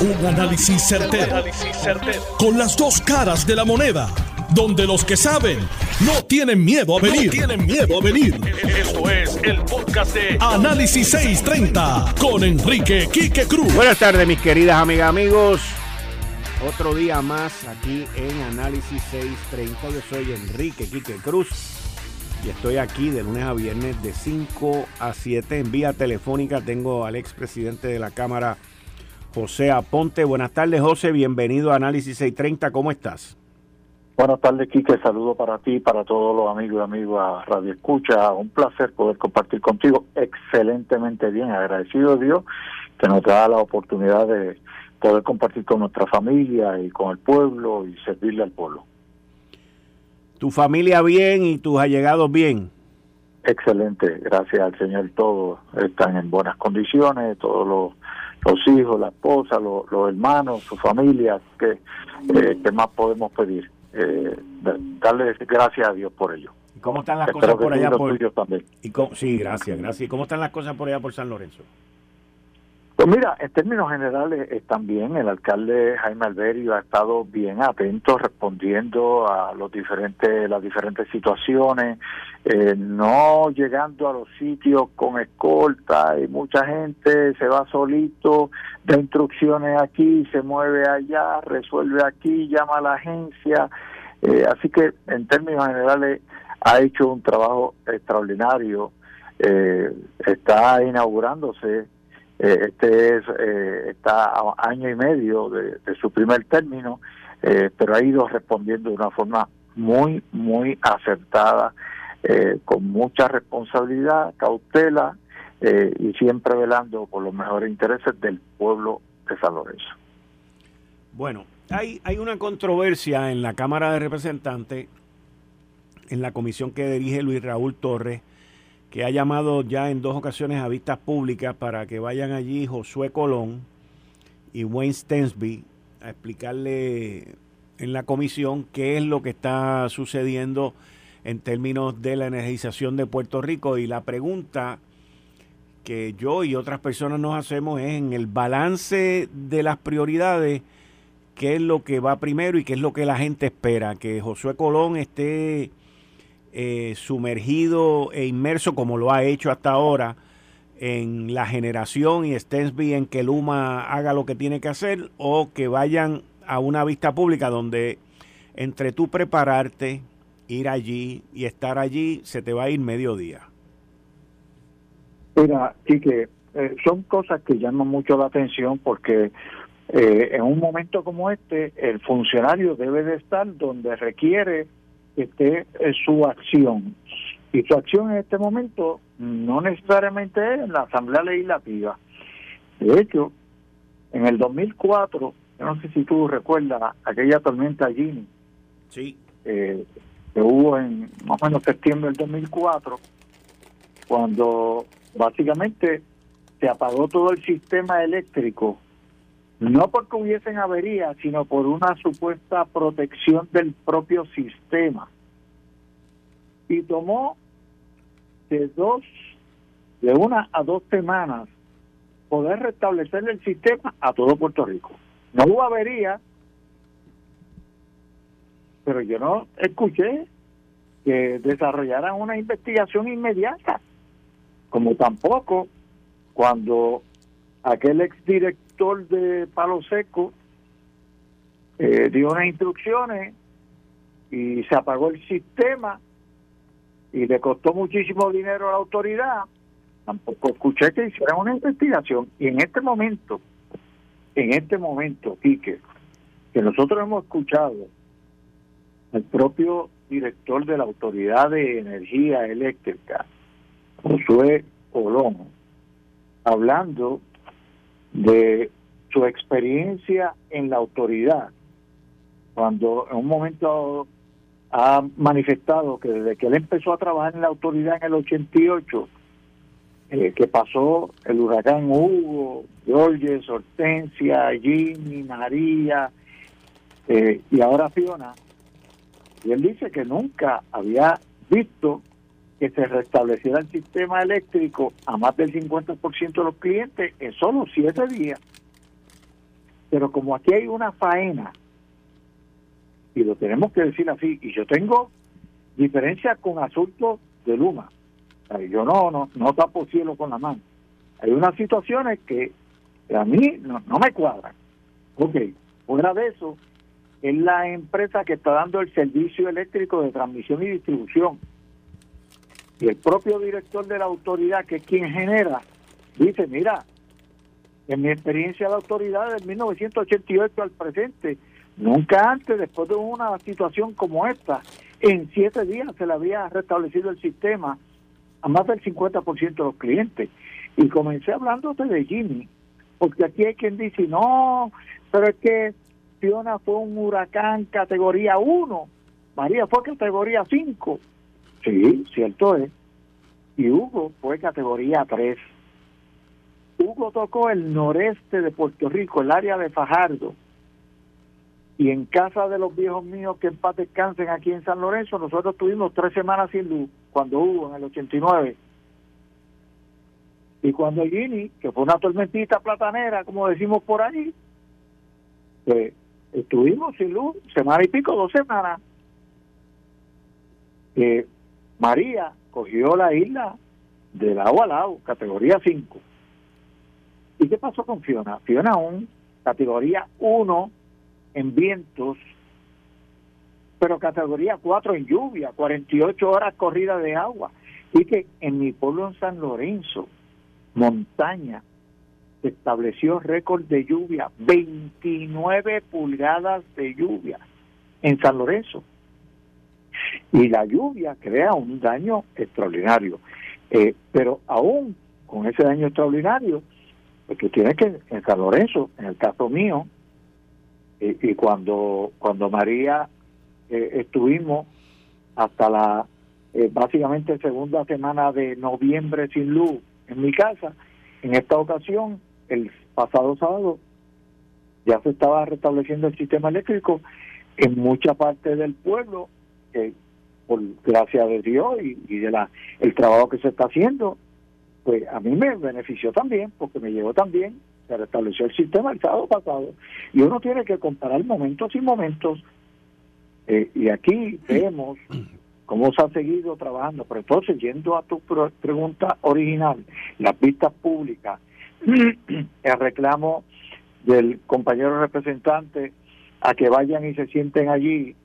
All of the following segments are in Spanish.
Un análisis certero, Con las dos caras de la moneda. Donde los que saben no tienen miedo a venir. tienen miedo a venir. Esto es el podcast de Análisis 630 con Enrique Quique Cruz. Buenas tardes, mis queridas amigas, amigos. Otro día más aquí en Análisis 630. Yo soy Enrique Quique Cruz y estoy aquí de lunes a viernes de 5 a 7 en vía telefónica. Tengo al expresidente de la Cámara, José Aponte. Buenas tardes, José. Bienvenido a Análisis 630. ¿Cómo estás? Buenas tardes, Quique. Saludo para ti, para todos los amigos y amigos a Radio Escucha. Un placer poder compartir contigo. Excelentemente bien. Agradecido a Dios que nos da la oportunidad de poder compartir con nuestra familia y con el pueblo y servirle al pueblo. ¿Tu familia bien y tus allegados bien? Excelente, gracias al Señor. Todos están en buenas condiciones, todos los, los hijos, la esposa, los, hermanos, su familia, que, eh, más podemos pedir? Eh, darle gracias a Dios por ello. ¿Y cómo están las cosas por allá? Por... También. ¿Y sí, gracias, gracias. ¿Y cómo están las cosas por allá por San Lorenzo? Pues mira, en términos generales están bien. El alcalde Jaime Alberio ha estado bien atento, respondiendo a los diferentes, las diferentes situaciones, eh, no llegando a los sitios con escolta y mucha gente se va solito, da instrucciones aquí, se mueve allá, resuelve aquí, llama a la agencia. Eh, así que en términos generales ha hecho un trabajo extraordinario. Eh, está inaugurándose eh, este es, eh, está a año y medio de, su primer término, eh, pero ha ido respondiendo de una forma muy, muy acertada, con mucha responsabilidad, cautela y siempre velando por los mejores intereses del pueblo de San Lorenzo. Bueno, hay, hay una controversia en la Cámara de Representantes, en la comisión que dirige Luis Raúl Torres, que ha llamado ya en dos ocasiones a vistas públicas para que vayan allí Josué Colón y Wayne Stensby a explicarle en la comisión qué es lo que está sucediendo en términos de la energización de Puerto Rico. Y la pregunta que yo y otras personas nos hacemos es en el balance de las prioridades, qué es lo que va primero y qué es lo que la gente espera. Que Josué Colón esté eh, sumergido e inmerso como lo ha hecho hasta ahora en la generación y Stensby en que Luma haga lo que tiene que hacer o que vayan a una vista pública donde entre tú prepararte, ir allí y estar allí, se te va a ir mediodía. Mira, y que eh, son cosas que llaman mucho la atención porque eh, en un momento como este el funcionario debe de estar donde requiere esté su acción. Y su acción en este momento no necesariamente es en la Asamblea Legislativa. De hecho, en el 2004, yo no sé si tú recuerdas aquella tormenta Gini, sí. Eh, que hubo en más o menos septiembre del 2004, cuando básicamente se apagó todo el sistema eléctrico no porque hubiesen averías, sino por una supuesta protección del propio sistema. Y tomó de dos, de una a dos semanas, poder restablecer el sistema a todo Puerto Rico. No hubo avería, pero yo no escuché que desarrollaran una investigación inmediata, como tampoco cuando aquel exdirector de Palo Seco eh, dio unas instrucciones y se apagó el sistema y le costó muchísimo dinero a la autoridad. Tampoco escuché que hicieran una investigación. Y en este momento, en este momento, Quique, que nosotros hemos escuchado al propio director de la Autoridad de Energía Eléctrica, Josué Colón, hablando de su experiencia en la autoridad, cuando en un momento ha manifestado que desde que él empezó a trabajar en la autoridad en el 88, eh, que pasó el huracán Hugo, Georges, Hortensia, Jimmy, María eh, y ahora Fiona, y él dice que nunca había visto que se restableciera el sistema eléctrico a más del 50% de los clientes en solo siete días. Pero como aquí hay una faena, y lo tenemos que decir así, y yo tengo diferencia con asuntos de Luma. yo no, no, no tapo cielo con la mano. Hay unas situaciones que a mí no, no me cuadran. Ok, fuera de eso, es la empresa que está dando el servicio eléctrico de transmisión y distribución. Y el propio director de la autoridad, que es quien genera, dice, mira, en mi experiencia de la autoridad del 1988 al presente, nunca antes, después de una situación como esta, en siete días se le había restablecido el sistema a más del 50% de los clientes. Y comencé hablando de Jimmy, porque aquí hay quien dice, no, pero es que Fiona fue un huracán categoría 1, María fue categoría 5. Sí, cierto es. Y Hugo fue categoría 3. Hugo tocó el noreste de Puerto Rico, el área de Fajardo. Y en casa de los viejos míos que en paz descansen aquí en San Lorenzo, nosotros tuvimos tres semanas sin luz, cuando hubo en el 89. Y cuando Gini, que fue una tormentita platanera, como decimos por allí, pues estuvimos sin luz, semana y pico, dos semanas. Eh, María cogió la isla del agua al lado, categoría 5. ¿Y qué pasó con Fiona? Fiona aún, categoría 1 en vientos, pero categoría 4 en lluvia, 48 horas corrida de agua. Y que en mi pueblo en San Lorenzo, montaña, se estableció récord de lluvia, 29 pulgadas de lluvia en San Lorenzo. Y la lluvia crea un daño extraordinario. Eh, pero aún con ese daño extraordinario, porque tiene que, en San Lorenzo, en el caso mío, y cuando, cuando María eh, estuvimos hasta la eh, básicamente segunda semana de noviembre sin luz en mi casa, en esta ocasión el pasado sábado ya se estaba restableciendo el sistema eléctrico en mucha parte del pueblo, que por gracia de Dios y, de la el trabajo que se está haciendo, pues a mí me benefició también, porque me llegó también, se restableció el sistema el sábado pasado, y uno tiene que comparar momentos y momentos, eh, y aquí vemos cómo se ha seguido trabajando, pero entonces, yendo a tu pregunta original, las vistas públicas, el reclamo del compañero representante a que vayan y se sienten allí,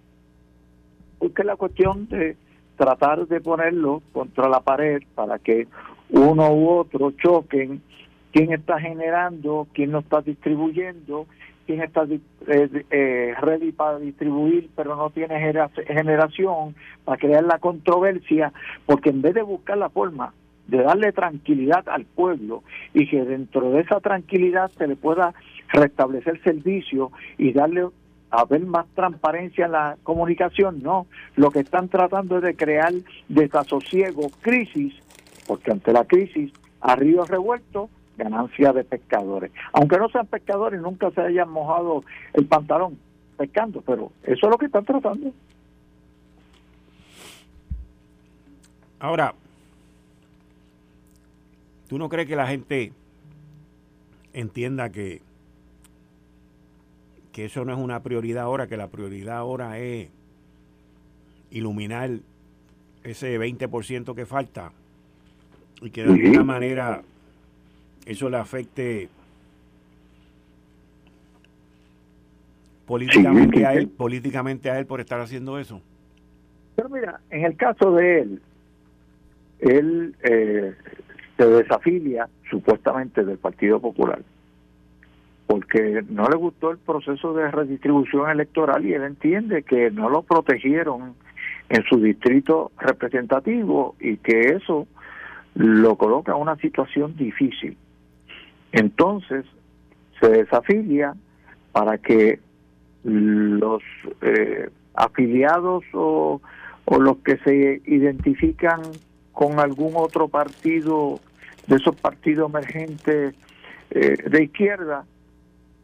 porque la cuestión de tratar de ponerlo contra la pared para que uno u otro choquen quién está generando, quién no está distribuyendo, quién está eh, eh, ready para distribuir pero no tiene generación, para crear la controversia, porque en vez de buscar la forma de darle tranquilidad al pueblo y que dentro de esa tranquilidad se le pueda restablecer servicio y darle a ver más transparencia en la comunicación, no. Lo que están tratando es de crear desasosiego, crisis, porque ante la crisis, a río revuelto, ganancia de pescadores. Aunque no sean pescadores, nunca se hayan mojado el pantalón pescando, pero eso es lo que están tratando. Ahora, ¿Tú no crees que la gente entienda que, que eso no es una prioridad ahora, que la prioridad ahora es iluminar ese 20% que falta y que de alguna manera eso le afecte políticamente a él, políticamente a él por estar haciendo eso? Pero mira, en el caso de él, él eh, se desafilia supuestamente del Partido Popular porque no le gustó el proceso de redistribución electoral y él entiende que no lo protegieron en su distrito representativo y que eso lo coloca en una situación difícil. Entonces se desafilia para que los eh, afiliados o, los que se identifican con algún otro partido de esos partidos emergentes eh, de izquierda,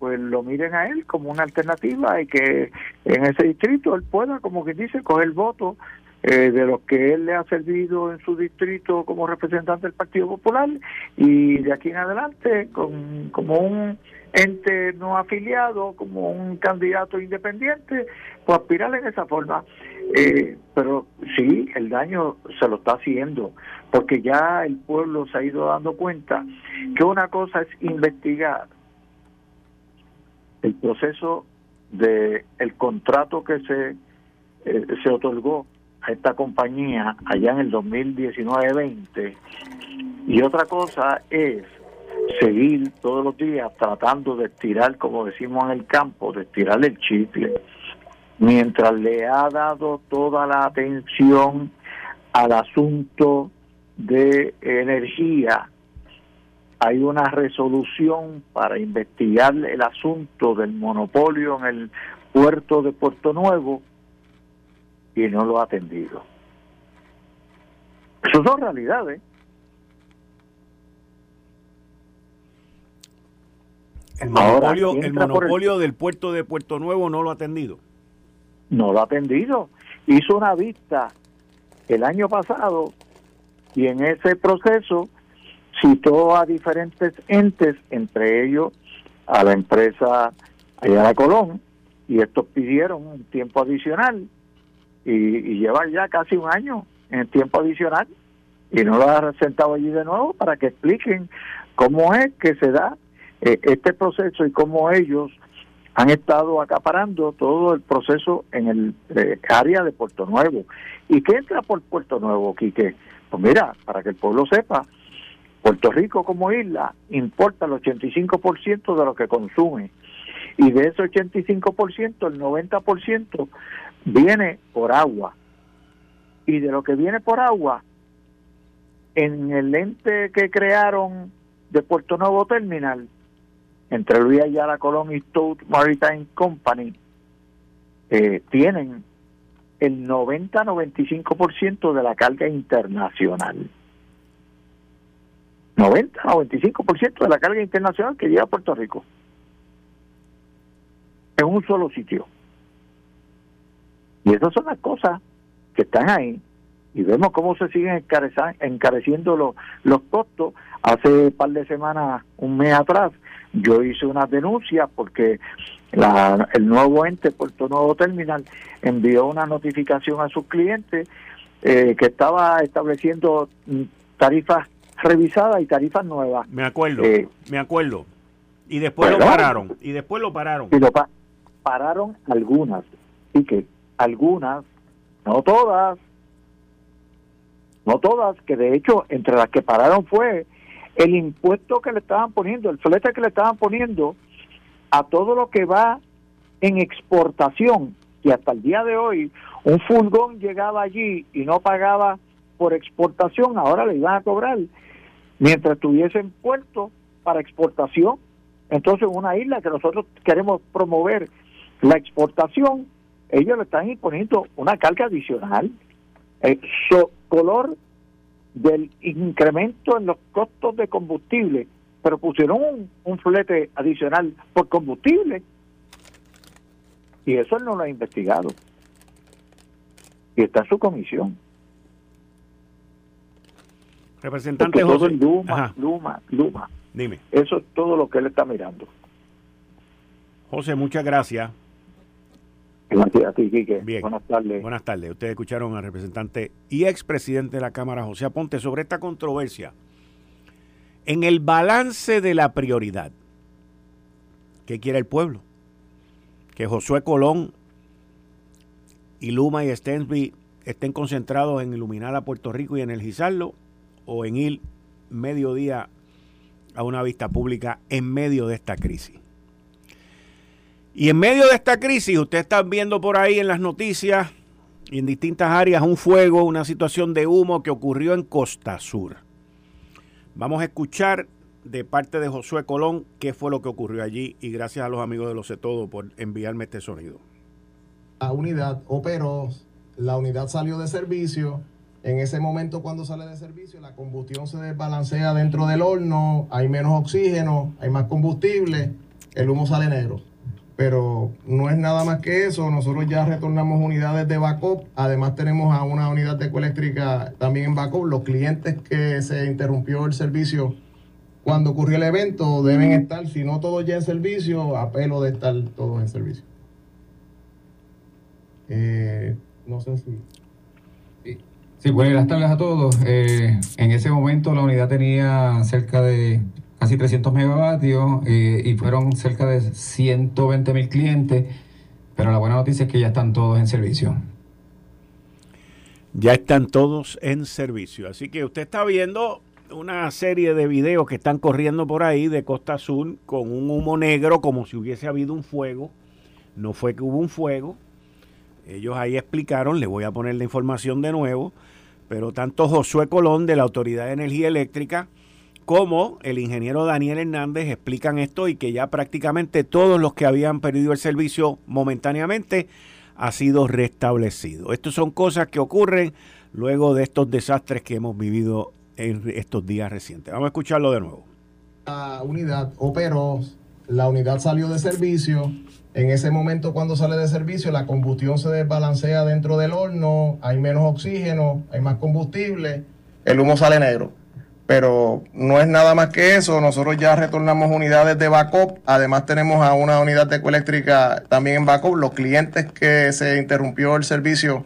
pues lo miren a él como una alternativa y que en ese distrito él pueda, como que dice, coger el voto eh, de los que él le ha servido en su distrito como representante del Partido Popular y de aquí en adelante con, como un ente no afiliado, como un candidato independiente, pues aspirar en esa forma. Eh, pero sí, el daño se lo está haciendo, porque ya el pueblo se ha ido dando cuenta que una cosa es investigar el proceso de el contrato que se eh, se otorgó a esta compañía allá en el 2019-20 y otra cosa es seguir todos los días tratando de estirar, como decimos en el campo, de estirar el chicle, mientras le ha dado toda la atención al asunto de energía, hay una resolución para investigar el asunto del monopolio en el puerto de Puerto Nuevo y no lo ha atendido. Eso son realidades. El monopolio, el monopolio del puerto de Puerto Nuevo no lo ha atendido. No lo ha atendido. Hizo una vista el año pasado y en ese proceso citó a diferentes entes, entre ellos a la empresa Ayala Colón, y estos pidieron un tiempo adicional y, y lleva ya casi un año en tiempo adicional y no lo ha sentado allí de nuevo para que expliquen cómo es que se da eh, este proceso y cómo ellos han estado acaparando todo el proceso en el eh, área de Puerto Nuevo. ¿Y qué entra por Puerto Nuevo, Quique? Pues mira, para que el pueblo sepa, Puerto Rico como isla importa el 85% de lo que consume. Y de ese 85%, el 90% viene por agua. Y de lo que viene por agua, en el ente que crearon de Puerto Nuevo Terminal, entre Luis Ayala Colón y Stout Maritime Company, eh, tienen el 90-95% de la carga internacional. 90-95% de la carga internacional que llega a Puerto Rico. En un solo sitio. Y esas son las cosas que están ahí. Y vemos cómo se siguen encareciendo los, los costos. Hace un par de semanas, un mes atrás, yo hice una denuncia porque la, el nuevo ente, Puerto Nuevo Terminal, envió una notificación a sus clientes eh, que estaba estableciendo tarifas revisadas y tarifas nuevas. Me acuerdo, eh, me acuerdo. Y después lo pararon. Y después lo pararon. Y lo pararon algunas. Y que algunas, no todas, no todas, que de hecho entre las que pararon fue el impuesto que le estaban poniendo, el flete que le estaban poniendo a todo lo que va en exportación, y hasta el día de hoy un furgón llegaba allí y no pagaba por exportación, ahora le iban a cobrar, mientras tuviese en puerto para exportación. Entonces, una isla que nosotros queremos promover la exportación, ellos le están imponiendo una carga adicional. El color del incremento en los costos de combustible, pero pusieron un, flete adicional por combustible. Y eso él no lo ha investigado. Y está en su comisión. Representante José. Luma, Luma, Luma. Dime. Eso es todo lo que él está mirando. José, muchas gracias. Bien. Buenas tardes. Buenas tardes. Ustedes escucharon al representante y expresidente de la Cámara, José Aponte, sobre esta controversia. En el balance de la prioridad, ¿qué quiere el pueblo? Que Josué Colón y Luma y Stensby estén concentrados en iluminar a Puerto Rico y energizarlo o en ir mediodía a una vista pública en medio de esta crisis. Y en medio de esta crisis, ustedes están viendo por ahí en las noticias y en distintas áreas un fuego, una situación de humo que ocurrió en Costa Sur. Vamos a escuchar de parte de Josué Colón qué fue lo que ocurrió allí y gracias a los amigos de Lo Sé Todo por enviarme este sonido. La unidad operó, la unidad salió de servicio. En ese momento cuando sale de servicio la combustión se desbalancea dentro del horno, hay menos oxígeno, hay más combustible, el humo sale negro pero no es nada más que eso. Nosotros ya retornamos unidades de backup. Además tenemos a una unidad de ecoeléctrica también en backup. Los clientes que se interrumpió el servicio cuando ocurrió el evento deben estar, si no todos ya en servicio, apelo de estar todos en servicio. Eh, no sé si... Sí, buenas tardes a todos. Eh, en ese momento la unidad tenía cerca de casi 300 megavatios eh, y fueron cerca de 120 mil clientes, pero la buena noticia es que ya están todos en servicio. Ya están todos en servicio. Así que usted está viendo una serie de videos que están corriendo por ahí de Costa Azul con un humo negro como si hubiese habido un fuego. No fue que hubo un fuego. Ellos ahí explicaron, le voy a poner la información de nuevo, pero tanto Josué Colón de la Autoridad de Energía Eléctrica como el ingeniero Daniel Hernández explican esto y que ya prácticamente todos los que habían perdido el servicio momentáneamente ha sido restablecido. Estas son cosas que ocurren luego de estos desastres que hemos vivido en estos días recientes. Vamos a escucharlo de nuevo. La unidad operó, la unidad salió de servicio. En ese momento cuando sale de servicio la combustión se desbalancea dentro del horno, hay menos oxígeno, hay más combustible, el humo sale negro. Pero no es nada más que eso, nosotros ya retornamos unidades de backup, además tenemos a una unidad de ecoeléctrica también en backup, los clientes que se interrumpió el servicio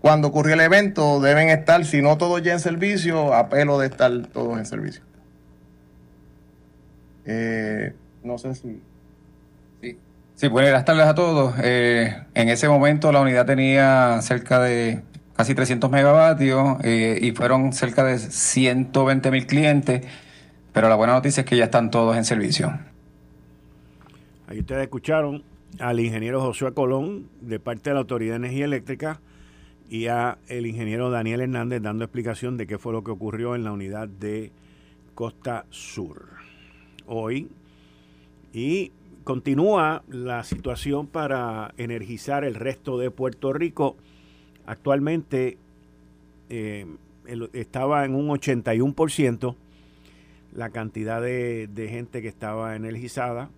cuando ocurrió el evento deben estar, si no todos ya en servicio, apelo de estar todos en servicio. Eh, no sé si... Sí, buenas tardes a todos. Eh, en ese momento la unidad tenía cerca de casi 300 megavatios eh, y fueron cerca de 120 mil clientes, pero la buena noticia es que ya están todos en servicio. Ahí ustedes escucharon al ingeniero Josué Colón de parte de la Autoridad de Energía Eléctrica y a el ingeniero Daniel Hernández dando explicación de qué fue lo que ocurrió en la unidad de Costa Sur hoy. Y continúa la situación para energizar el resto de Puerto Rico. Actualmente eh, estaba en un 81% la cantidad de, gente que estaba energizada.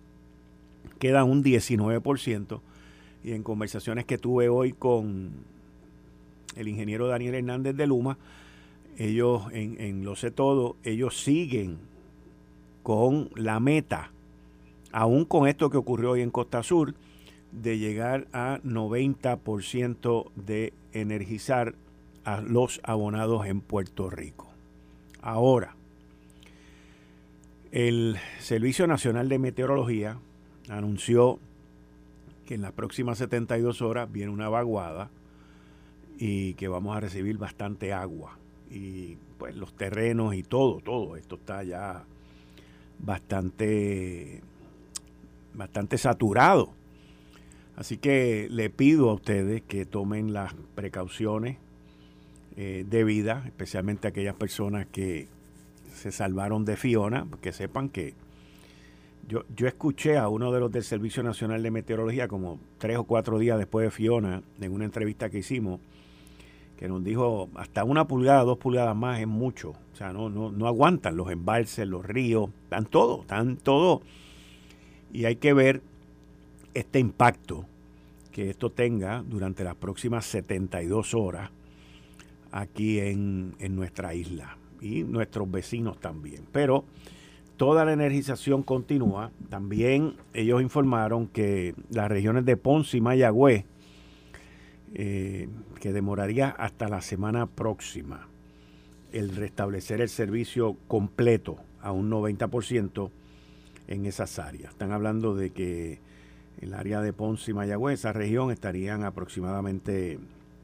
Queda un 19%. Y en conversaciones que tuve hoy con el ingeniero Daniel Hernández de Luma, ellos en Lo sé todo, ellos siguen con la meta, aún con esto que ocurrió hoy en Costa Sur, de llegar a 90% de energizar a los abonados en Puerto Rico. Ahora, el Servicio Nacional de Meteorología anunció que en las próximas 72 horas viene una vaguada y que vamos a recibir bastante agua. Y pues los terrenos y todo, todo esto está ya bastante, bastante saturado. Así que le pido a ustedes que tomen las precauciones eh, debidas, especialmente aquellas personas que se salvaron de Fiona, que sepan que yo, yo escuché a uno de los del Servicio Nacional de Meteorología como tres o cuatro días después de Fiona, en una entrevista que hicimos, que nos dijo hasta una pulgada, dos pulgadas más es mucho. O sea, no, no, no aguantan los embalses, los ríos, están todo, están todo. Y hay que ver este impacto que esto tenga durante las próximas 72 horas aquí en, nuestra isla y nuestros vecinos también. Pero toda la energización continúa. También ellos informaron que las regiones de Ponce y Mayagüez eh, que demoraría hasta la semana próxima el restablecer el servicio completo a un 90% en esas áreas. Están hablando de que el área de Ponce y Mayagüez, esa región, estarían aproximadamente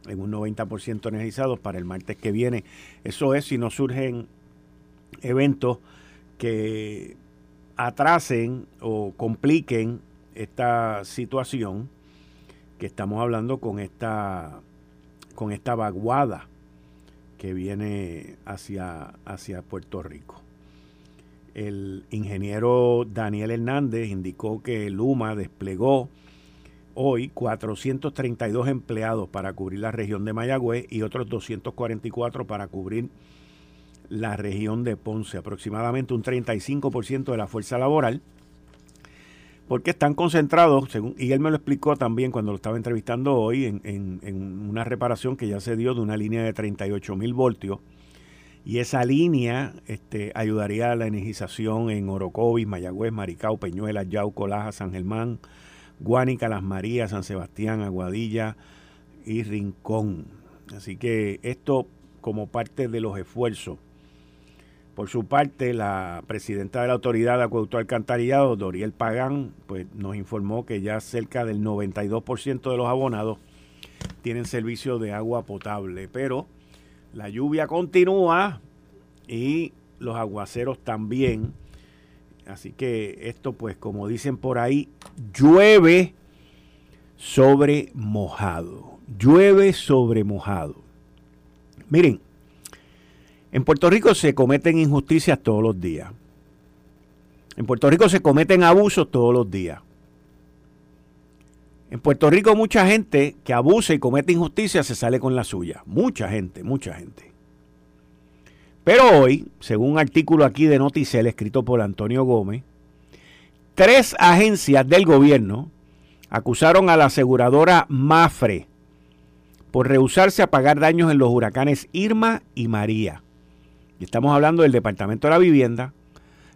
en un 90% energizados para el martes que viene. Eso es si no surgen eventos que atrasen o compliquen esta situación que estamos hablando con esta, con esta vaguada que viene hacia, hacia Puerto Rico. El ingeniero Daniel Hernández indicó que Luma desplegó hoy 432 empleados para cubrir la región de Mayagüez y otros 244 para cubrir la región de Ponce, aproximadamente un 35% de la fuerza laboral porque están concentrados, según, y él me lo explicó también cuando lo estaba entrevistando hoy, en, una reparación que ya se dio de una línea de 38 mil voltios Y esa línea este, ayudaría a la energización en Orocovis, Mayagüez, Maricao, Peñuela, Yauco, Laja, San Germán, Guánica, Las Marías, San Sebastián, Aguadilla y Rincón. Así que esto como parte de los esfuerzos. Por su parte, la presidenta de la Autoridad de Acueducto Alcantarillado, Doriel Pagán, pues nos informó que ya cerca del 92% de los abonados tienen servicio de agua potable, pero la lluvia continúa y los aguaceros también. Así que esto, pues, como dicen por ahí, llueve sobre mojado. Llueve sobre mojado. Miren, en Puerto Rico se cometen injusticias todos los días. En Puerto Rico se cometen abusos todos los días. En Puerto Rico mucha gente que abusa y comete injusticia se sale con la suya. Mucha gente, mucha gente. Pero hoy, según un artículo aquí de Noticel escrito por Antonio Gómez, tres agencias del gobierno acusaron a la aseguradora Mafre por rehusarse a pagar daños en los huracanes Irma y María. Y estamos hablando del Departamento de la Vivienda,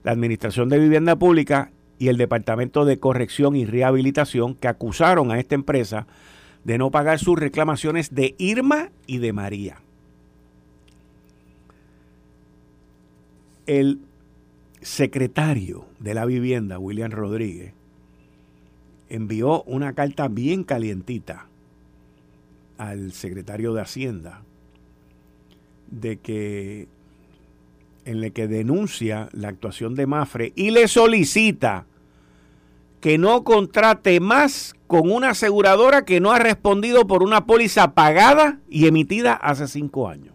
la Administración de Vivienda Pública y el Departamento de Corrección y Rehabilitación que acusaron a esta empresa de no pagar sus reclamaciones de Irma y de María. El secretario de la vivienda, William Rodríguez, envió una carta bien calientita al secretario de Hacienda de que en la que denuncia la actuación de Mafre y le solicita que no contrate más con una aseguradora que no ha respondido por una póliza pagada y emitida hace cinco años.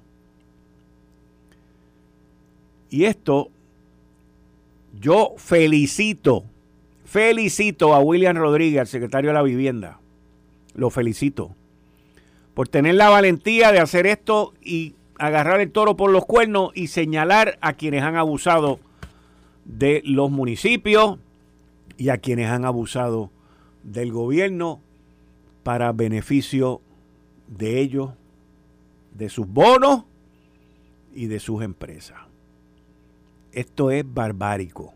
Y esto, yo felicito, felicito a William Rodríguez, secretario de la Vivienda. Lo felicito por tener la valentía de hacer esto y agarrar el toro por los cuernos y señalar a quienes han abusado de los municipios, y a quienes han abusado del gobierno para beneficio de ellos, de sus bonos y de sus empresas. Esto es barbárico,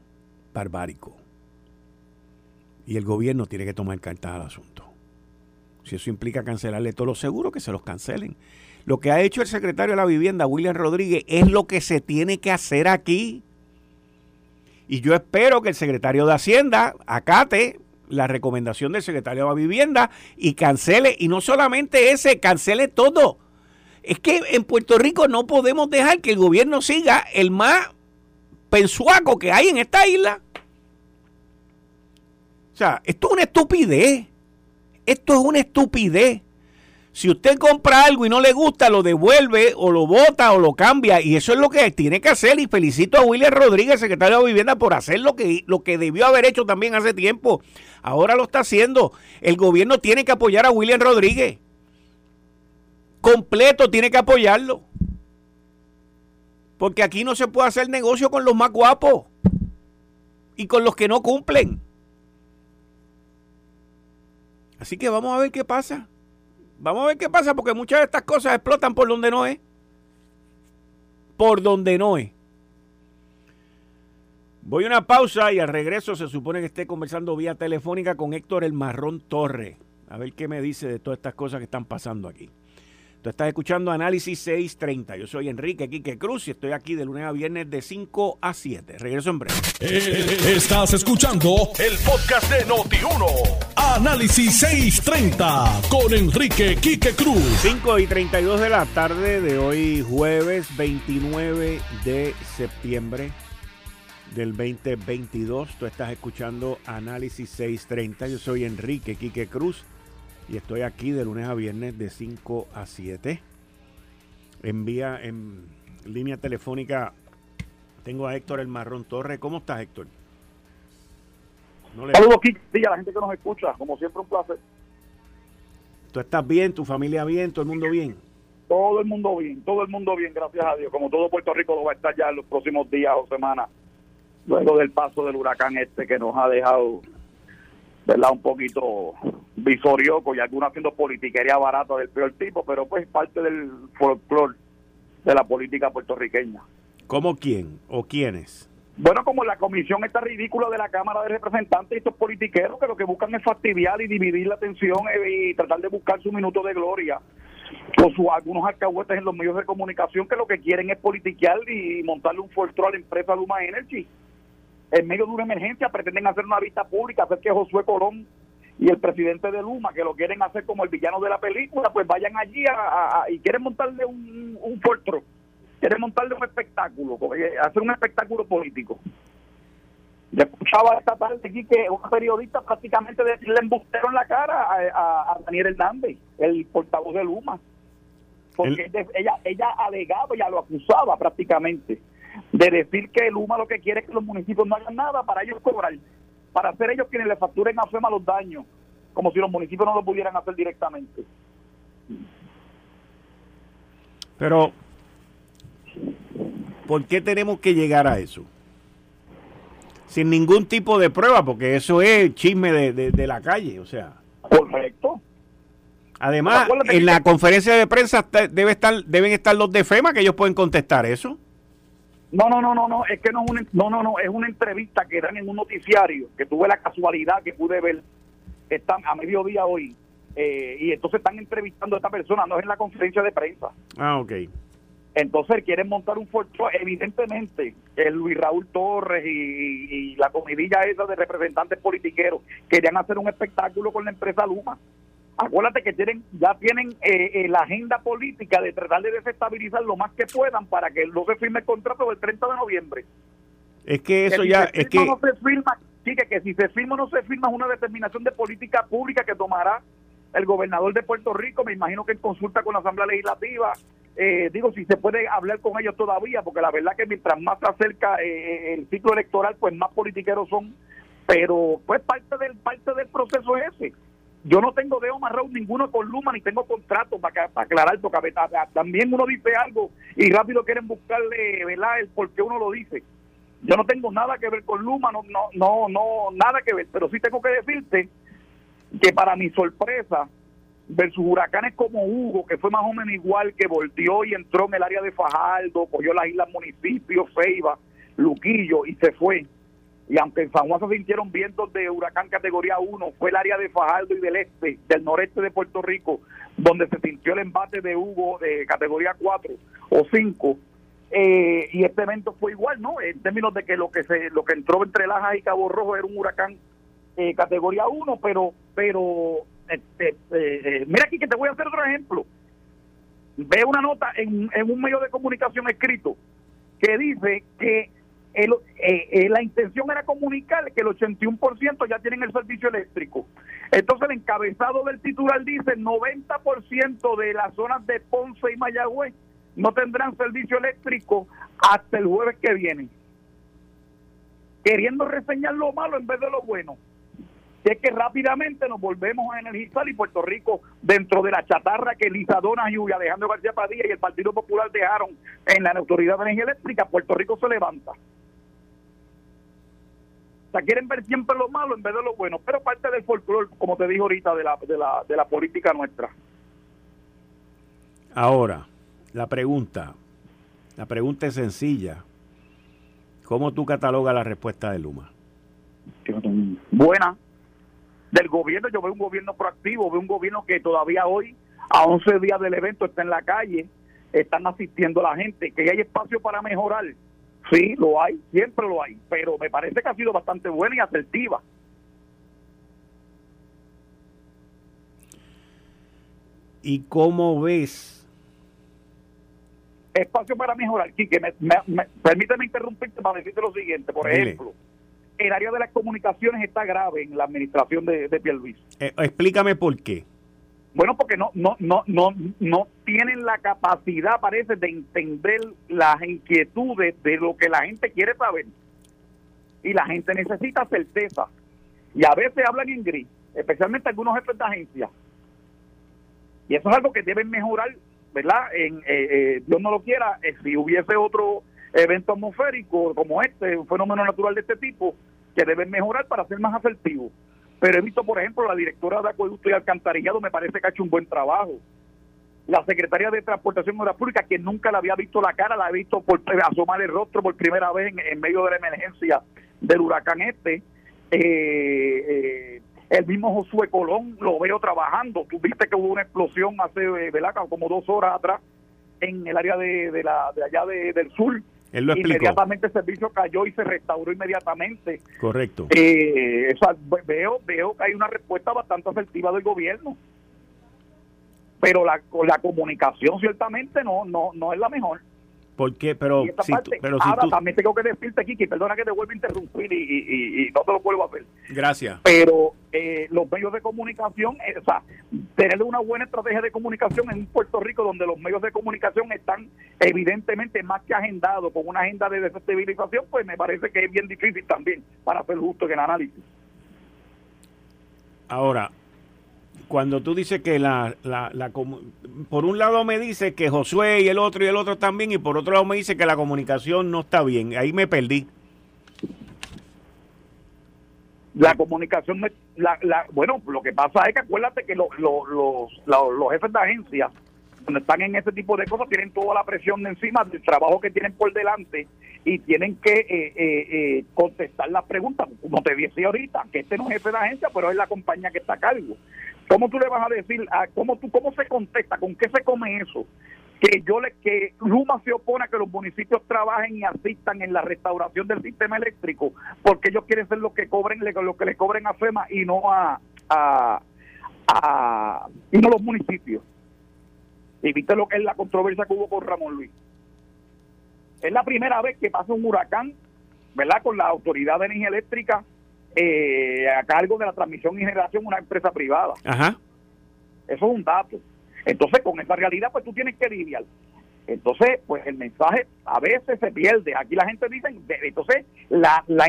barbárico. Y el gobierno tiene que tomar cartas al asunto. Si eso implica cancelarle todos los seguros, que se los cancelen. Lo que ha hecho el secretario de la vivienda, William Rodríguez, es lo que se tiene que hacer aquí. Y yo espero que el secretario de Hacienda acate la recomendación del secretario de Vivienda y cancele, y no solamente ese, cancele todo. Es que en Puerto Rico no podemos dejar que el gobierno siga el más pensuaco que hay en esta isla. O sea, esto es una estupidez. Esto es una estupidez. Si usted compra algo y no le gusta, lo devuelve o lo bota o lo cambia. Y eso es lo que tiene que hacer. Y felicito a William Rodríguez, secretario de Vivienda, por hacer lo que, lo que debió haber hecho también hace tiempo. Ahora lo está haciendo. El gobierno tiene que apoyar a William Rodríguez. Completo tiene que apoyarlo. Porque aquí no se puede hacer negocio con los más guapos y con los que no cumplen. Así que vamos a ver qué pasa. Vamos a ver qué pasa porque muchas de estas cosas explotan por donde no es. Por donde no es. Voy a una pausa y al regreso se supone que esté conversando vía telefónica con Héctor El Marrón Torre. A ver qué me dice de todas estas cosas que están pasando aquí. Tú estás escuchando Análisis 630. Yo soy Enrique Quique Cruz y estoy aquí de lunes a viernes de 5 a 7. Regreso en breve. Eh, estás escuchando el podcast de Noti1. Análisis 630 con Enrique Quique Cruz. 5 y 32 de la tarde de hoy, jueves 29 de septiembre del 2022. Tú estás escuchando Análisis 630. Yo soy Enrique Quique Cruz y estoy aquí de lunes a viernes de 5 a 7. Envía en línea telefónica, tengo a Héctor El Marrón Torre. ¿Cómo estás, Héctor? Saludos, Kiki, a la gente que nos escucha. Como siempre, un placer. ¿Tú estás bien? ¿Tu familia bien? ¿Todo el mundo bien? Todo el mundo bien, todo el mundo bien, gracias a Dios. Como todo Puerto Rico lo va a estar ya en los próximos días o semanas, luego del paso del huracán este que nos ha dejado ¿verdad? Un poquito visorioco y algunos haciendo politiquería barata del peor tipo, pero pues parte del folclore de la política puertorriqueña. ¿Cómo quién o quiénes? Bueno, como la comisión está ridícula de la Cámara de Representantes y estos politiqueros que lo que buscan es fastidiar y dividir la atención eh, y tratar de buscar su minuto de gloria con sus algunos alcahuetes en los medios de comunicación que lo que quieren es politiquear y montarle un fortro a la empresa Luma Energy. En medio de una emergencia pretenden hacer una vista pública, hacer que Josué Colón y el presidente de Luma, que lo quieren hacer como el villano de la película, pues vayan allí y quieren montarle un, un fortro, quieren montarle un espectáculo, hacer un espectáculo político. Yo escuchaba esta tarde aquí que un periodista prácticamente le embustero en la cara a, Daniel Hernández, el portavoz de Luma. Porque ella, ella alegaba, ya lo acusaba prácticamente, de decir que Luma lo que quiere es que los municipios no hagan nada para ellos cobrar, para hacer ellos quienes le facturen a FEMA los daños, como si los municipios no lo pudieran hacer directamente. Pero, ¿por qué tenemos que llegar a eso? sin ningún tipo de prueba, porque eso es chisme de, la calle, o sea. Correcto. Además, en la conferencia de prensa debe estar, deben estar los de FEMA que ellos pueden contestar eso. No, no, no, no, no, es que no es una, no, no, no, es una entrevista que dan en un noticiario que tuve la casualidad que pude ver están a mediodía hoy eh, y entonces están entrevistando a esta persona, no es en la conferencia de prensa. Ah, ok. Entonces quieren montar un fuerte, evidentemente, el Luis Raúl Torres y, la comidilla esa de representantes politiqueros querían hacer un espectáculo con la empresa Luma. Acuérdate que tienen ya tienen eh, eh, la agenda política de tratar de desestabilizar lo más que puedan para que no se firme el contrato del 30 de noviembre. Es que eso ya es que no se firma, sí, que, si se firma o no se firma es una determinación de política pública que tomará el gobernador de Puerto Rico, me imagino que en consulta con la Asamblea Legislativa, eh, digo, si se puede hablar con ellos todavía, porque la verdad que mientras más se acerca eh, el ciclo electoral, pues más politiqueros son, pero pues parte del parte del proceso es ese. Yo no tengo de amarrado ninguno con Luma ni tengo contrato para, aclarar, porque también uno dice algo y rápido quieren buscarle, ¿verdad?, el por qué uno lo dice. Yo no tengo nada que ver con Luma, no, no, no, no, nada que ver, pero sí tengo que decirte que para mi sorpresa, versus huracanes como Hugo, que fue más o menos igual, que volteó y entró en el área de Fajardo, cogió las islas municipios, Ceiba, Luquillo y se fue. Y aunque en San Juan se sintieron vientos de huracán categoría 1, fue el área de Fajardo y del este, del noreste de Puerto Rico, donde se sintió el embate de Hugo de categoría 4 o 5. Eh, y este evento fue igual, ¿no? En términos de que lo que se lo que entró entre Lajas y Cabo Rojo era un huracán eh, categoría 1, pero, pero este, eh, mira aquí que te voy a hacer otro ejemplo. Ve una nota en, un medio de comunicación escrito que dice que el, eh, eh, la intención era comunicar que el 81% ya tienen el servicio eléctrico. Entonces el encabezado del titular dice 90% de las zonas de Ponce y Mayagüez no tendrán servicio eléctrico hasta el jueves que viene. Queriendo reseñar lo malo en vez de lo bueno es que rápidamente nos volvemos a energizar y Puerto Rico, dentro de la chatarra que Lisa Donahue y Alejandro García Padilla y el Partido Popular dejaron en la Autoridad de Energía Eléctrica, Puerto Rico se levanta. O sea, quieren ver siempre lo malo en vez de lo bueno, pero parte del folclore, como te dije ahorita, de la, de la, de la política nuestra. Ahora, la pregunta, la pregunta es sencilla. ¿Cómo tú catalogas la respuesta de Luma? Buena, del gobierno, yo veo un gobierno proactivo, veo un gobierno que todavía hoy, a 11 días del evento, está en la calle, están asistiendo a la gente, que hay espacio para mejorar. Sí, lo hay, siempre lo hay, pero me parece que ha sido bastante buena y asertiva. ¿Y cómo ves? Espacio para mejorar, Quique, me, permíteme interrumpirte para decirte lo siguiente, por ejemplo el área de las comunicaciones está grave en la administración de, de Pierluisi. Eh, explícame por qué. Bueno, porque no, no, no, no, no tienen la capacidad, parece, de entender las inquietudes de lo que la gente quiere saber. Y la gente necesita certeza. Y a veces hablan en gris, especialmente algunos jefes de agencia. Y eso es algo que deben mejorar, ¿verdad? En, eh, eh, Dios no lo quiera, si hubiese otro evento atmosférico como este, un fenómeno natural de este tipo, que deben mejorar para ser más asertivos. Pero he visto, por ejemplo, la directora de Acueducto y Alcantarillado me parece que ha hecho un buen trabajo. la secretaria de Transportación y Obras Públicas, que nunca la había visto la cara, la ha visto por asomar el rostro por primera vez en, medio de la emergencia del huracán este. Eh, eh, el mismo Josué Colón lo veo trabajando. Tú viste que hubo una explosión hace, eh, ¿verdad? Como dos horas atrás en el área de, la, de allá del sur. Él lo inmediatamente el servicio cayó y se restauró inmediatamente. Correcto. Eh, veo, veo que hay una respuesta bastante asertiva del gobierno. Pero la, la comunicación ciertamente no, no, no es la mejor. ¿Por qué? Pero, si pero ahora también tengo que decirte, Kiki, perdona que te vuelva a interrumpir y, no te lo vuelvo a hacer. Gracias. Pero eh, los medios de comunicación, eh, o sea, tener una buena estrategia de comunicación en Puerto Rico donde los medios de comunicación están evidentemente más que agendados con una agenda de desestabilización, pues me parece que es bien difícil también para ser justo en el análisis. Ahora, cuando tú dices que la, la, la, por un lado me dice que Josué y el otro y el otro también y por otro lado me dice que la comunicación no está bien. Ahí me perdí. La comunicación, la, la, bueno, lo que pasa es que acuérdate que los, los jefes de agencia, cuando están en ese tipo de cosas, tienen toda la presión de encima del trabajo que tienen por delante y tienen que eh, eh, eh, contestar las preguntas. Como te decía ahorita, que este no es jefe de agencia, pero es la compañía que está a cargo. ¿Cómo tú le vas a decir, a, cómo, tú, cómo se contesta, con qué se come eso? Que yo le, que Luma se opone a que los municipios trabajen y asistan en la restauración del sistema eléctrico, porque ellos quieren ser los que cobren, lo que le cobren a FEMA y no a, a, y no los municipios. Y viste lo que es la controversia que hubo con Ramón Luis. Es la primera vez que pasa un huracán, ¿verdad? Con la Autoridad de Energía Eléctrica eh, a cargo de la transmisión y generación una empresa privada. Ajá. Eso es un dato. Entonces, con esa realidad, pues tú tienes que lidiar. Entonces, pues el mensaje a veces se pierde. Aquí la gente dice, entonces, la, la,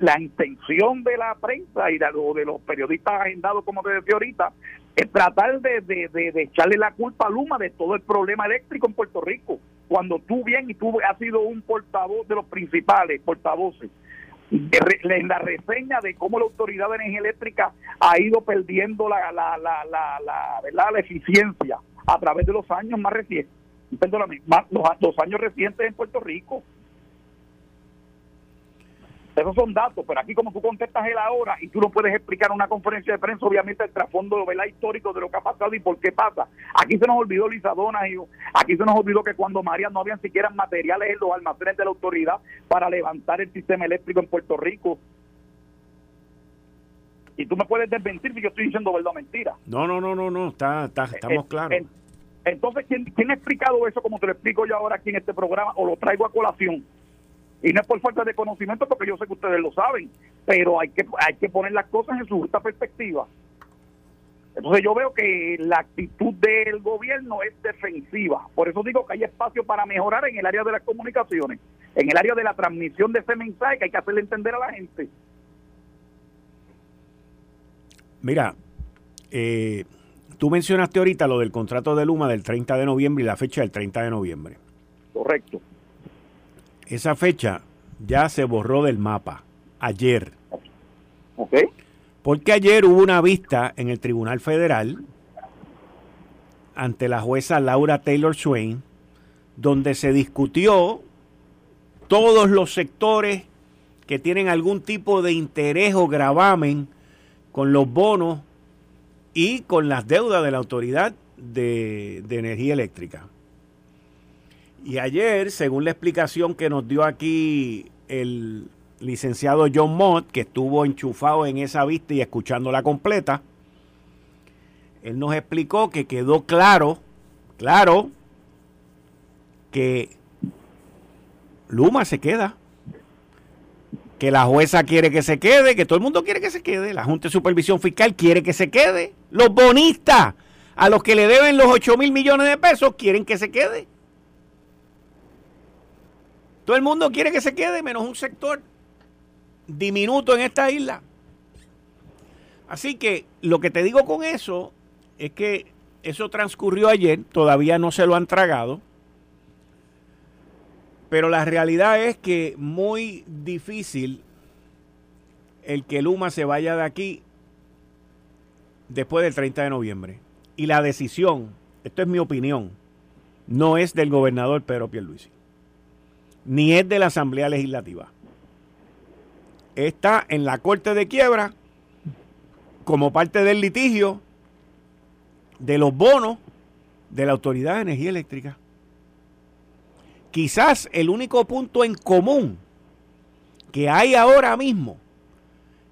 la intención de la prensa y de, de, los periodistas agendados, como te decía ahorita, es tratar de, de, de, echarle la culpa a Luma de todo el problema eléctrico en Puerto Rico. Cuando tú bien y tú has sido un portavoz de los principales portavoces en la reseña de cómo la Autoridad de Energía Eléctrica ha ido perdiendo la, la, la, la, la, la eficiencia a través de los años más recientes, los años recientes en Puerto Rico. Esos son datos, pero aquí como tú contestas el ahora y tú no puedes explicar en una conferencia de prensa, obviamente el trasfondo ¿verdad? histórico de lo que ha pasado y por qué pasa. Aquí se nos olvidó Lisadona y aquí se nos olvidó que cuando María no habían siquiera materiales en los almacenes de la autoridad para levantar el sistema eléctrico en Puerto Rico. Y tú me puedes desmentir si yo estoy diciendo verdad o mentira. No, no, no, no, no, está, estamos claros. Entonces, ¿quién, ¿quién ha explicado eso como te lo explico yo ahora aquí en este programa o lo traigo a colación? Y no es por falta de conocimiento, porque yo sé que ustedes lo saben, pero hay que, hay que poner las cosas en su justa perspectiva. Entonces yo veo que la actitud del gobierno es defensiva. Por eso digo que hay espacio para mejorar en el área de las comunicaciones, en el área de la transmisión de ese mensaje que hay que hacerle entender a la gente. Mira, eh, tú mencionaste ahorita lo del contrato de Luma del 30 de noviembre y la fecha del 30 de noviembre. Correcto esa fecha ya se borró del mapa ayer. Ok. Porque ayer hubo una vista en el Tribunal Federal ante la jueza Laura Taylor Swain, donde se discutió todos los sectores que tienen algún tipo de interés o gravamen con los bonos y con las deudas de la Autoridad de, de Energía Eléctrica. Y ayer, según la explicación que nos dio aquí el licenciado John Mott, que estuvo enchufado en esa vista y escuchándola completa, él nos explicó que quedó claro, claro, que Luma se queda, que la jueza quiere que se quede, que todo el mundo quiere que se quede, la Junta de Supervisión Fiscal quiere que se quede, los bonistas, a los que le deben los 8 mil millones de pesos, quieren que se quede. Todo el mundo quiere que se quede, menos un sector diminuto en esta isla. Así que lo que te digo con eso es que eso transcurrió ayer, todavía no se lo han tragado, pero la realidad es que muy difícil el que Luma se vaya de aquí después del 30 de noviembre. Y la decisión esto es mi opinión, no es del gobernador Pedro Pierluisi, ni es de la Asamblea Legislativa. Está en la Corte de Quiebra como parte del litigio de los bonos de la Autoridad de Energía Eléctrica. Quizás el único punto en común que hay ahora mismo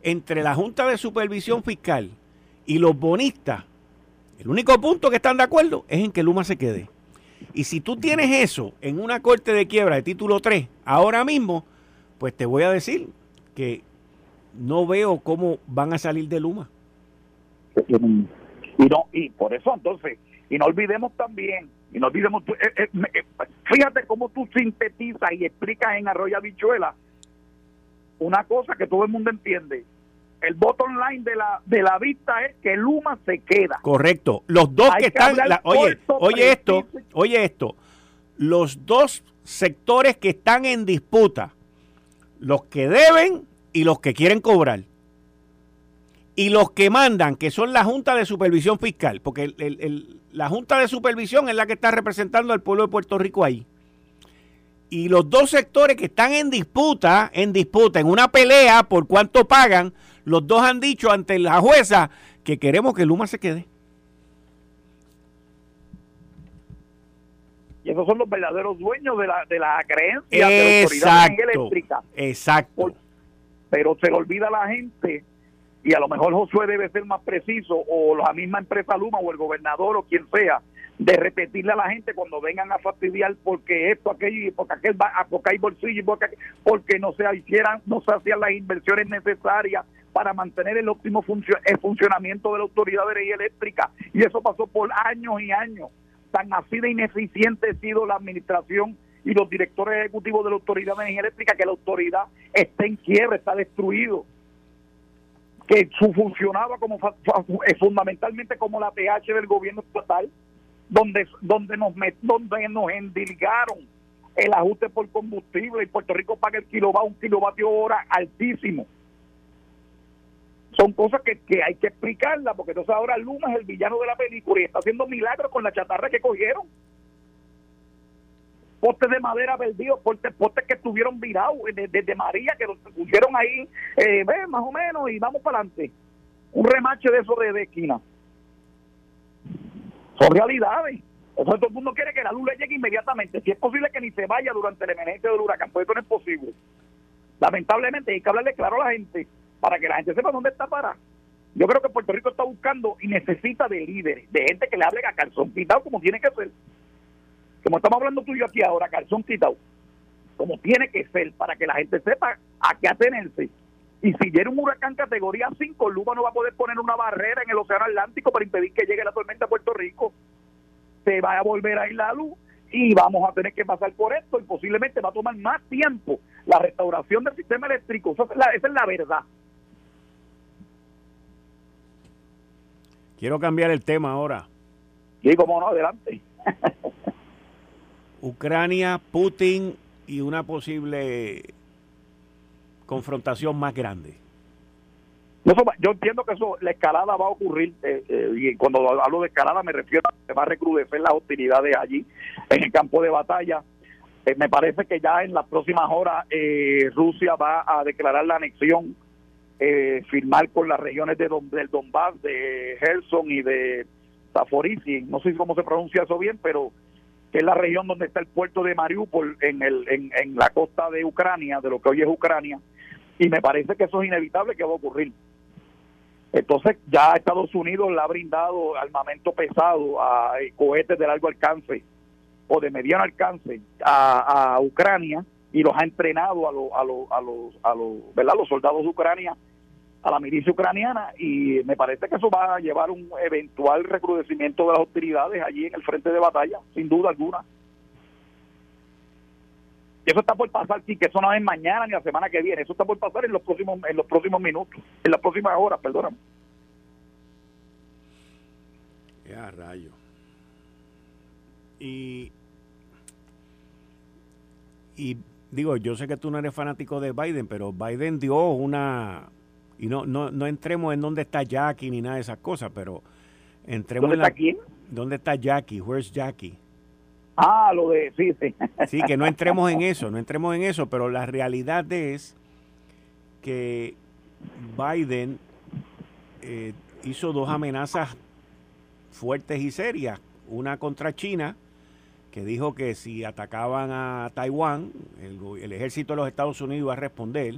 entre la Junta de Supervisión Fiscal y los bonistas, el único punto que están de acuerdo es en que Luma se quede. Y si tú tienes eso en una corte de quiebra de título 3 ahora mismo, pues te voy a decir que no veo cómo van a salir de Luma. Y no y por eso entonces, y no olvidemos también, y no olvidemos, eh, eh, eh, fíjate cómo tú sintetizas y explicas en Arroyo Bichuela una cosa que todo el mundo entiende. El bottom line de la, de la vista es que Luma se queda. Correcto. Los dos que, están. oye, oye esto, oye esto. Los dos sectores que están en disputa, los que deben y los que quieren cobrar. Y los que mandan, que son la Junta de Supervisión Fiscal, porque la Junta de Supervisión es la que está representando al pueblo de Puerto Rico ahí y los dos sectores que están en disputa, en disputa, en una pelea por cuánto pagan, los dos han dicho ante la jueza que queremos que Luma se quede. Y esos son los verdaderos dueños de la, de la creencia de la autoridad eléctrica. Exacto. pero se le olvida a la gente, y a lo mejor Josué debe ser más preciso, o la misma empresa Luma, o el gobernador, o quien sea, de repetirle a la gente cuando vengan a fastidiar porque esto, aquello, porque aquel va, porque hay bolsillo, porque, porque no se hicieran, no se hacían las inversiones necesarias para mantener el óptimo el funcionamiento de la autoridad de energía eléctrica. Y eso pasó por años y años. Tan así de ineficiente ha sido la administración y los directores ejecutivos de la autoridad de energía eléctrica que la autoridad está en quiebra, está destruido que su funcionaba como fundamentalmente como la PH del gobierno estatal donde donde nos donde nos endilgaron el ajuste por combustible y Puerto Rico paga el kilovatio un kilovatio hora altísimo son cosas que, que hay que explicarlas porque entonces ahora Luma es el villano de la película y está haciendo milagros con la chatarra que cogieron postes de madera perdidos, postes, postes que estuvieron virados desde María, que los pusieron ahí, eh, más o menos, y vamos para adelante. Un remache de eso de esquina. Son realidades. todo el mundo quiere que la luz le llegue inmediatamente. Si es posible que ni se vaya durante el emergencia del huracán, pues eso no es posible. Lamentablemente hay que hablarle claro a la gente para que la gente sepa dónde está para. Yo creo que Puerto Rico está buscando y necesita de líderes, de gente que le hable a calzón quitado como tiene que ser. Como estamos hablando tú y yo aquí ahora, calzón quitado. Como tiene que ser para que la gente sepa a qué atenerse y si viene un huracán categoría 5, Luma no va a poder poner una barrera en el Océano Atlántico para impedir que llegue la tormenta a Puerto Rico. Se va a volver a la luz y vamos a tener que pasar por esto y posiblemente va a tomar más tiempo la restauración del sistema eléctrico. Esa es la, verdad. Quiero cambiar el tema ahora. Sí, como no, adelante. Ucrania, Putin y una posible confrontación más grande. yo entiendo que eso, la escalada va a ocurrir, eh, eh, y cuando hablo de escalada me refiero a que va a recrudecer las hostilidades allí en el campo de batalla. Eh, me parece que ya en las próximas horas Rusia va a declarar la anexión, firmar con las regiones de del Donbass, de Gerson y de Zaporizhia, no sé cómo se pronuncia eso bien, pero que es la región donde está el puerto de Mariupol en, el, en, en la costa de Ucrania, de lo que hoy es Ucrania, y me parece que eso es inevitable que va a ocurrir. Entonces ya Estados Unidos le ha brindado armamento pesado a cohetes de largo alcance o de mediano alcance a, Ucrania y los ha entrenado a, los a, los a, los, a los, ¿verdad? los soldados de Ucrania, a la milicia ucraniana y me parece que eso va a llevar un eventual recrudecimiento de las hostilidades allí en el frente de batalla, sin duda alguna eso está por pasar, sí, que eso no es mañana ni la semana que viene, eso está por pasar en los próximos, en los próximos minutos, en las próximas horas, perdóname. Ya, rayo. Y, y digo, yo sé que tú no eres fanático de Biden, pero Biden dio una, y no, no, no entremos en dónde está Jackie ni nada de esas cosas, pero Entremos ¿Dónde en la- está quién? ¿Dónde está Jackie? Where's Jackie? Ah, lo de, sí, sí. Sí, que no entremos en eso, no entremos en eso, pero la realidad es que Biden eh, hizo dos amenazas fuertes y serias. Una contra China, que dijo que si atacaban a Taiwán, el, ejército de los Estados Unidos iba a responder.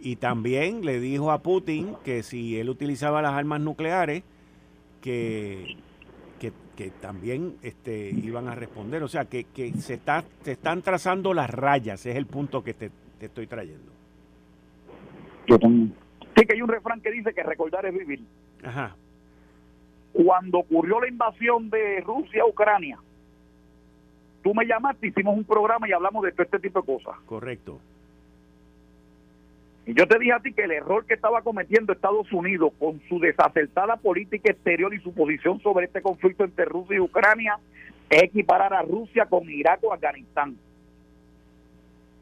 Y también le dijo a Putin que si él utilizaba las armas nucleares, que, que, que también este, iban a responder. O sea, que, que se, está, se están trazando las rayas, es el punto que te, te estoy trayendo. Sí, que hay un refrán que dice que recordar es vivir. Ajá, Cuando ocurrió la invasión de Rusia a Ucrania, tú me llamaste, hicimos un programa y hablamos de todo este tipo de cosas. correcto. Y yo te dije a ti que el error que estaba cometiendo Estados Unidos con su desacertada política exterior y su posición sobre este conflicto entre Rusia y Ucrania es equiparar a Rusia con Irak o Afganistán.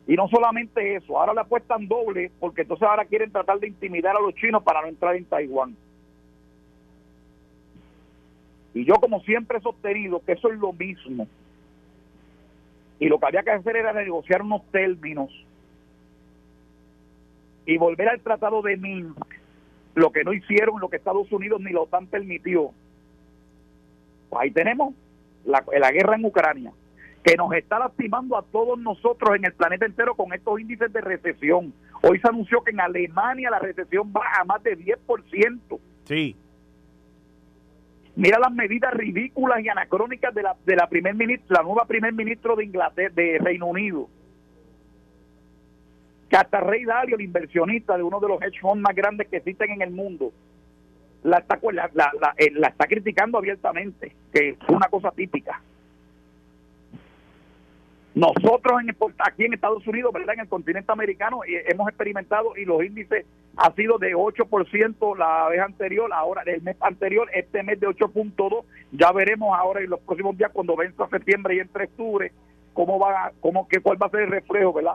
Y no solamente eso, ahora le apuestan doble porque entonces ahora quieren tratar de intimidar a los chinos para no entrar en Taiwán. Y yo como siempre he sostenido que eso es lo mismo. Y lo que había que hacer era negociar unos términos y volver al tratado de Minsk, lo que no hicieron, lo que Estados Unidos ni la OTAN permitió. Pues ahí tenemos la, la guerra en Ucrania, que nos está lastimando a todos nosotros en el planeta entero con estos índices de recesión. Hoy se anunció que en Alemania la recesión va a más de 10%. Sí, Mira las medidas ridículas y anacrónicas de la de la primer ministra, la nueva primer ministro de Inglaterra, de Reino Unido. Que hasta Rey Dalio, el inversionista de uno de los hedge funds más grandes que existen en el mundo, la está eh, la está criticando abiertamente, que es una cosa típica. Nosotros en, aquí en Estados Unidos, ¿verdad? En el continente americano eh, hemos experimentado y los índices ha sido de 8% la vez anterior, ahora el mes anterior, este mes de 8.2, ya veremos ahora en los próximos días cuando venza septiembre y entre octubre cómo va, cómo que cuál va a ser el reflejo, ¿verdad?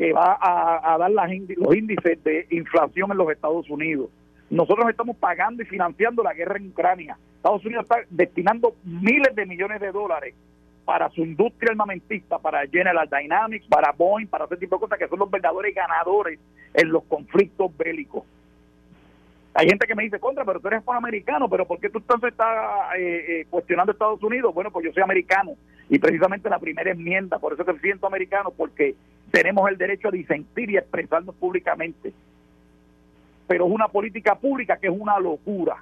Que va a, dar las los índices de inflación en los Estados Unidos. Nosotros estamos pagando y financiando la guerra en Ucrania. Estados Unidos está destinando miles de millones de dólares para su industria armamentista, para General Dynamics, para Boeing, para ese tipo de cosas que son los verdaderos ganadores en los conflictos bélicos. Hay gente que me dice, contra, pero tú eres americano, pero ¿por qué tú entonces estás eh, eh, cuestionando Estados Unidos? Bueno, pues yo soy americano y precisamente la primera enmienda, por eso que me siento americano, porque tenemos el derecho a disentir y expresarnos públicamente. Pero es una política pública que es una locura.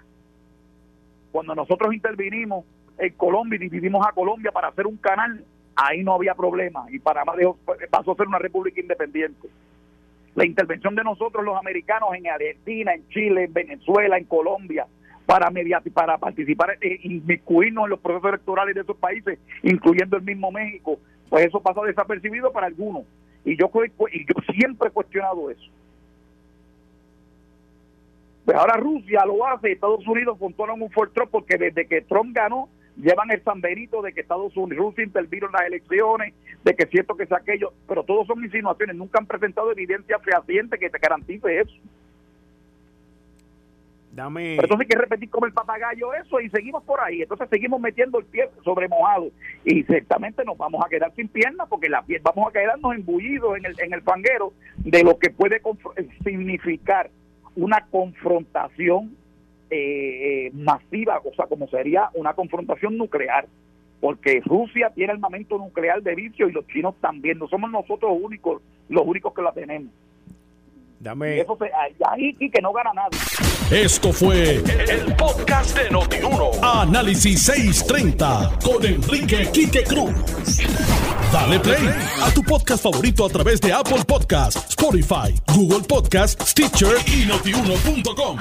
Cuando nosotros intervinimos en Colombia y dividimos a Colombia para hacer un canal, ahí no había problema y Panamá dejó, pasó a ser una república independiente. La intervención de nosotros los americanos en Argentina, en Chile, en Venezuela, en Colombia, para mediar, para participar, eh, inmiscuirnos en los procesos electorales de esos países, incluyendo el mismo México, pues eso pasó desapercibido para algunos. Y yo, y yo siempre he cuestionado eso. Pues ahora Rusia lo hace, Estados Unidos controlan un Trump porque desde que Trump ganó, llevan el San Benito de que Estados Unidos, Rusia intervino en las elecciones, de que es cierto que es aquello, pero todos son insinuaciones, nunca han presentado evidencia fehaciente que te garantice eso. dame. Pero entonces hay que repetir como el papagayo eso y seguimos por ahí. Entonces seguimos metiendo el pie sobre mojado y ciertamente nos vamos a quedar sin piernas porque la pie- vamos a quedarnos embullidos en el, en el fanguero de lo que puede significar una confrontación eh, eh, masiva, o sea, como sería una confrontación nuclear. Porque Rusia tiene armamento nuclear de vicio y los chinos también. No somos nosotros los únicos, los únicos que la tenemos. Y Dame. eso se, ahí y que no gana nadie. Esto fue el podcast de Notiuno. Análisis 630 con Enrique Quique Cruz. Dale play a tu podcast favorito a través de Apple Podcasts, Spotify, Google Podcasts, Stitcher y notiuno.com.